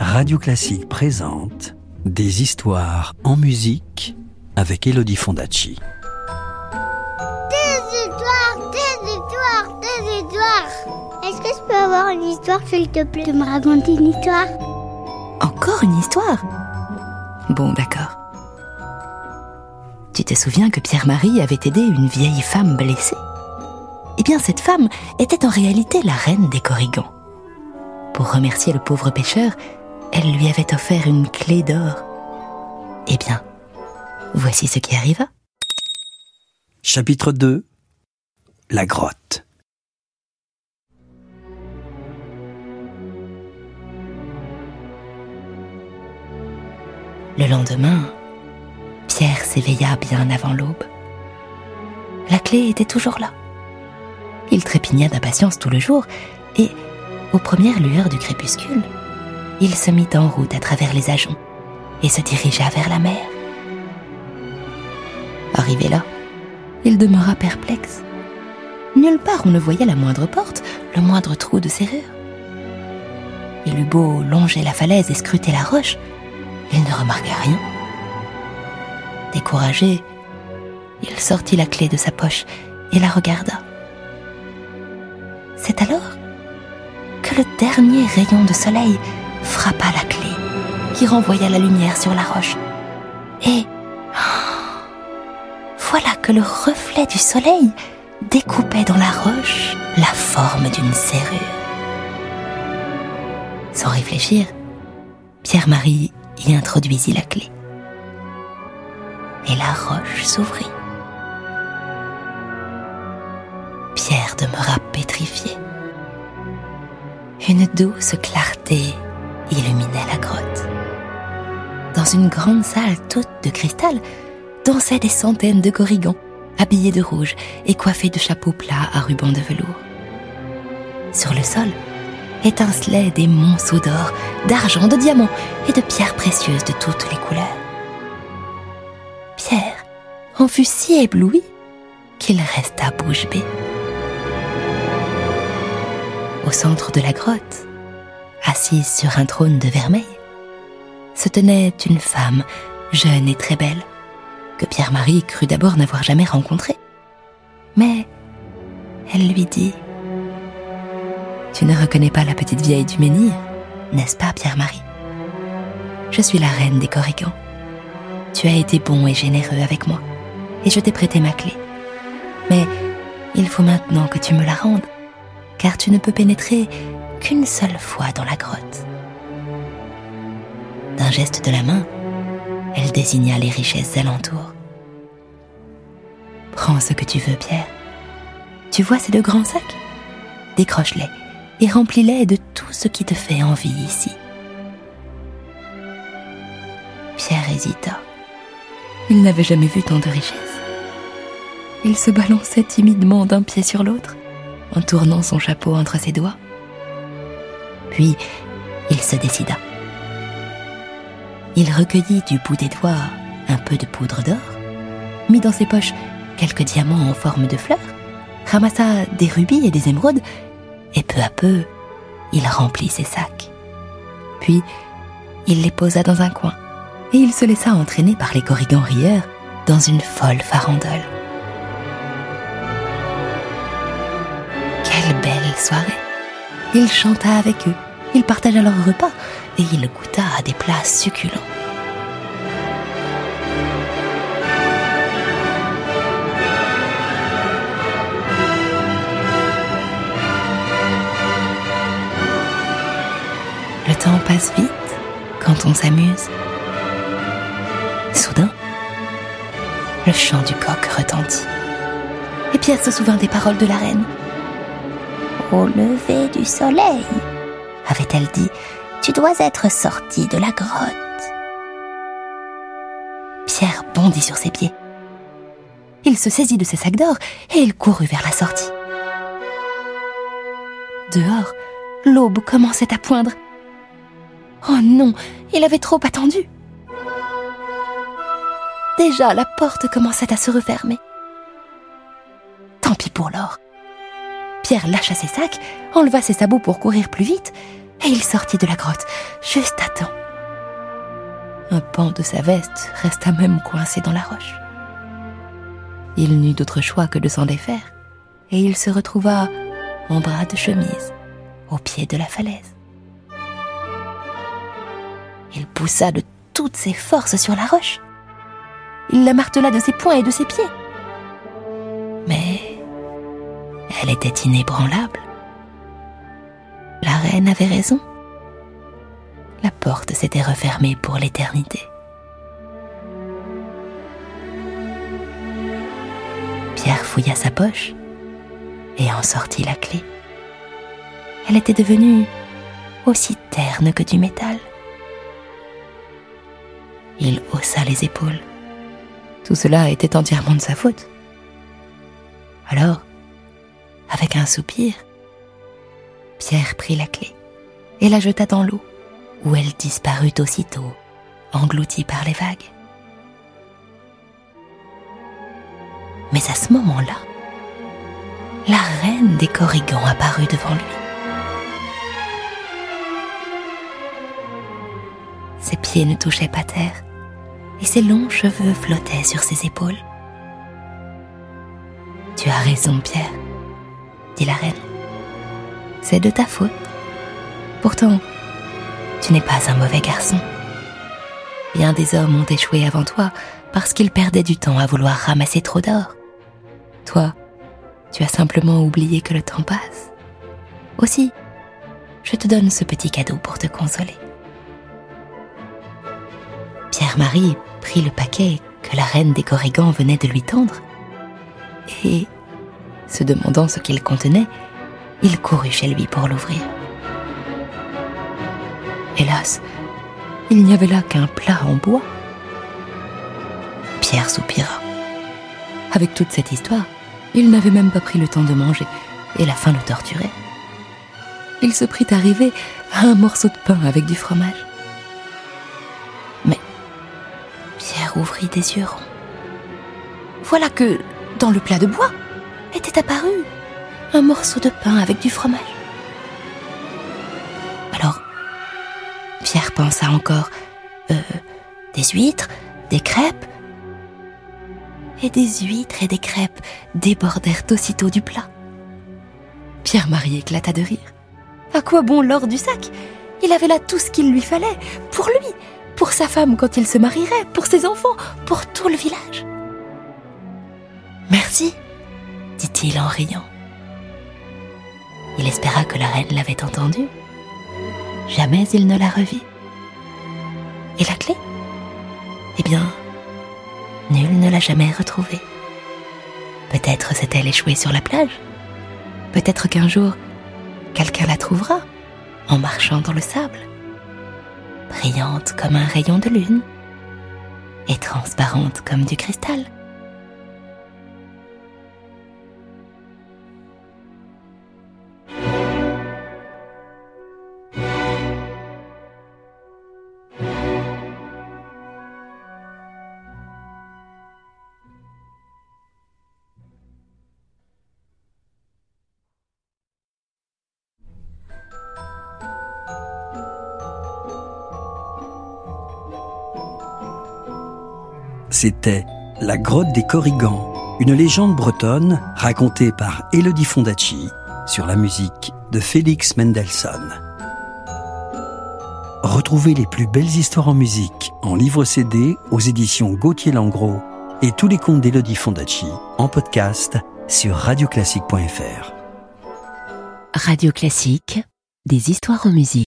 Radio Classique présente Des histoires en musique avec Elodie Fondacci. Des histoires, des histoires, des histoires. Est-ce que je peux avoir une histoire, s'il te plaît, de me raconter une histoire? Encore une histoire? Bon, d'accord. Tu te souviens que Pierre-Marie avait aidé une vieille femme blessée? Eh bien, cette femme était en réalité la reine des Corrigans. Pour remercier le pauvre pêcheur, elle lui avait offert une clé d'or. Eh bien, voici ce qui arriva. Chapitre 2 La grotte. Le lendemain, Pierre s'éveilla bien avant l'aube. La clé était toujours là. Il trépigna d'impatience tout le jour et, aux premières lueurs du crépuscule, il se mit en route à travers les ajoncs et se dirigea vers la mer. Arrivé là, il demeura perplexe. Nulle part on ne voyait la moindre porte, le moindre trou de serrure. Il eut beau longer la falaise et scruter la roche, il ne remarqua rien. Découragé, il sortit la clé de sa poche et la regarda. C'est alors le dernier rayon de soleil frappa la clé, qui renvoya la lumière sur la roche. Et voilà que le reflet du soleil découpait dans la roche la forme d'une serrure. Sans réfléchir, Pierre-Marie y introduisit la clé. Et la roche s'ouvrit. Pierre demeura pétrifié. Une douce clarté illuminait la grotte. Dans une grande salle toute de cristal, dansaient des centaines de corrigans, habillés de rouge et coiffés de chapeaux plats à rubans de velours. Sur le sol, étincelaient des monceaux d'or, d'argent, de diamants et de pierres précieuses de toutes les couleurs. Pierre en fut si ébloui qu'il resta bouche bée. Au centre de la grotte, assise sur un trône de vermeil, se tenait une femme jeune et très belle, que Pierre-Marie crut d'abord n'avoir jamais rencontrée. Mais elle lui dit Tu ne reconnais pas la petite vieille du menhir, n'est-ce pas, Pierre-Marie? Je suis la reine des Corrigans. Tu as été bon et généreux avec moi, et je t'ai prêté ma clé. Mais il faut maintenant que tu me la rendes, car tu ne peux pénétrer qu'une seule fois dans la grotte. D'un geste de la main, elle désigna les richesses alentour. Prends ce que tu veux, Pierre. Tu vois ces deux grands sacs Décroche-les et remplis-les de tout ce qui te fait envie ici. Pierre hésita. Il n'avait jamais vu tant de richesses. Il se balançait timidement d'un pied sur l'autre, en tournant son chapeau entre ses doigts. Puis, il se décida. Il recueillit du bout des doigts un peu de poudre d'or, mit dans ses poches quelques diamants en forme de fleurs, ramassa des rubis et des émeraudes, et peu à peu, il remplit ses sacs. Puis, il les posa dans un coin, et il se laissa entraîner par les corrigans rieurs dans une folle farandole. Quelle belle soirée Il chanta avec eux, il partagea leur repas, et il goûta à des plats succulents. Le temps passe vite quand on s'amuse. Soudain, le chant du coq retentit. Et Pierre se souvint des paroles de la reine. Au lever du soleil, avait-elle dit, tu dois être sorti de la grotte. Pierre bondit sur ses pieds. Il se saisit de ses sacs d'or et il courut vers la sortie. Dehors, l'aube commençait à poindre. Oh non, il avait trop attendu. Déjà, la porte commençait à se refermer. Tant pis pour l'or. Pierre lâcha ses sacs, enleva ses sabots pour courir plus vite, et il sortit de la grotte juste à temps. Un pan de sa veste resta même coincé dans la roche. Il n'eut d'autre choix que de s'en défaire, et il se retrouva en bras de chemise, au pied de la falaise. Il poussa de toutes ses forces sur la roche. Il la martela de ses poings et de ses pieds. Elle était inébranlable. La reine avait raison. La porte s'était refermée pour l'éternité. Pierre fouilla sa poche et en sortit la clé. Elle était devenue aussi terne que du métal. Il haussa les épaules. Tout cela était entièrement de sa faute. Alors, avec un soupir, Pierre prit la clé et la jeta dans l'eau, où elle disparut aussitôt, engloutie par les vagues. Mais à ce moment-là, la reine des Corrigans apparut devant lui. Ses pieds ne touchaient pas terre et ses longs cheveux flottaient sur ses épaules. Tu as raison, Pierre, dit la reine. C'est de ta faute. Pourtant, tu n'es pas un mauvais garçon. Bien des hommes ont échoué avant toi parce qu'ils perdaient du temps à vouloir ramasser trop d'or. Toi, tu as simplement oublié que le temps passe. Aussi, je te donne ce petit cadeau pour te consoler. Pierre-Marie prit le paquet que la reine des Corrigans venait de lui tendre et, se demandant ce qu'il contenait, il courut chez lui pour l'ouvrir. Hélas, il n'y avait là qu'un plat en bois. Pierre soupira. Avec toute cette histoire, il n'avait même pas pris le temps de manger, et la faim le torturait. Il se prit à rêver à un morceau de pain avec du fromage. Mais Pierre ouvrit des yeux ronds. Voilà que, dans le plat de bois, était apparu un morceau de pain avec du fromage. Alors, Pierre pensa encore, euh, des huîtres, des crêpes. Et des huîtres et des crêpes débordèrent aussitôt du plat. Pierre-Marie éclata de rire. À quoi bon l'or du sac? Il avait là tout ce qu'il lui fallait, pour lui, pour sa femme quand il se marierait, pour ses enfants, pour tout le village. Merci, dit-il en riant. Il espéra que la reine l'avait entendu. Jamais il ne la revit. Et la clé? Eh bien, nul ne l'a jamais retrouvée. Peut-être s'est-elle échouée sur la plage. Peut-être qu'un jour, quelqu'un la trouvera en marchant dans le sable, brillante comme un rayon de lune et transparente comme du cristal. C'était La grotte des Corrigans, une légende bretonne racontée par Elodie Fondacci sur la musique de Félix Mendelssohn. Retrouvez les plus belles histoires en musique en livre CD aux éditions Gauthier Langros et tous les contes d'Elodie Fondacci en podcast sur radioclassique.fr. Radio Classique, des histoires en musique.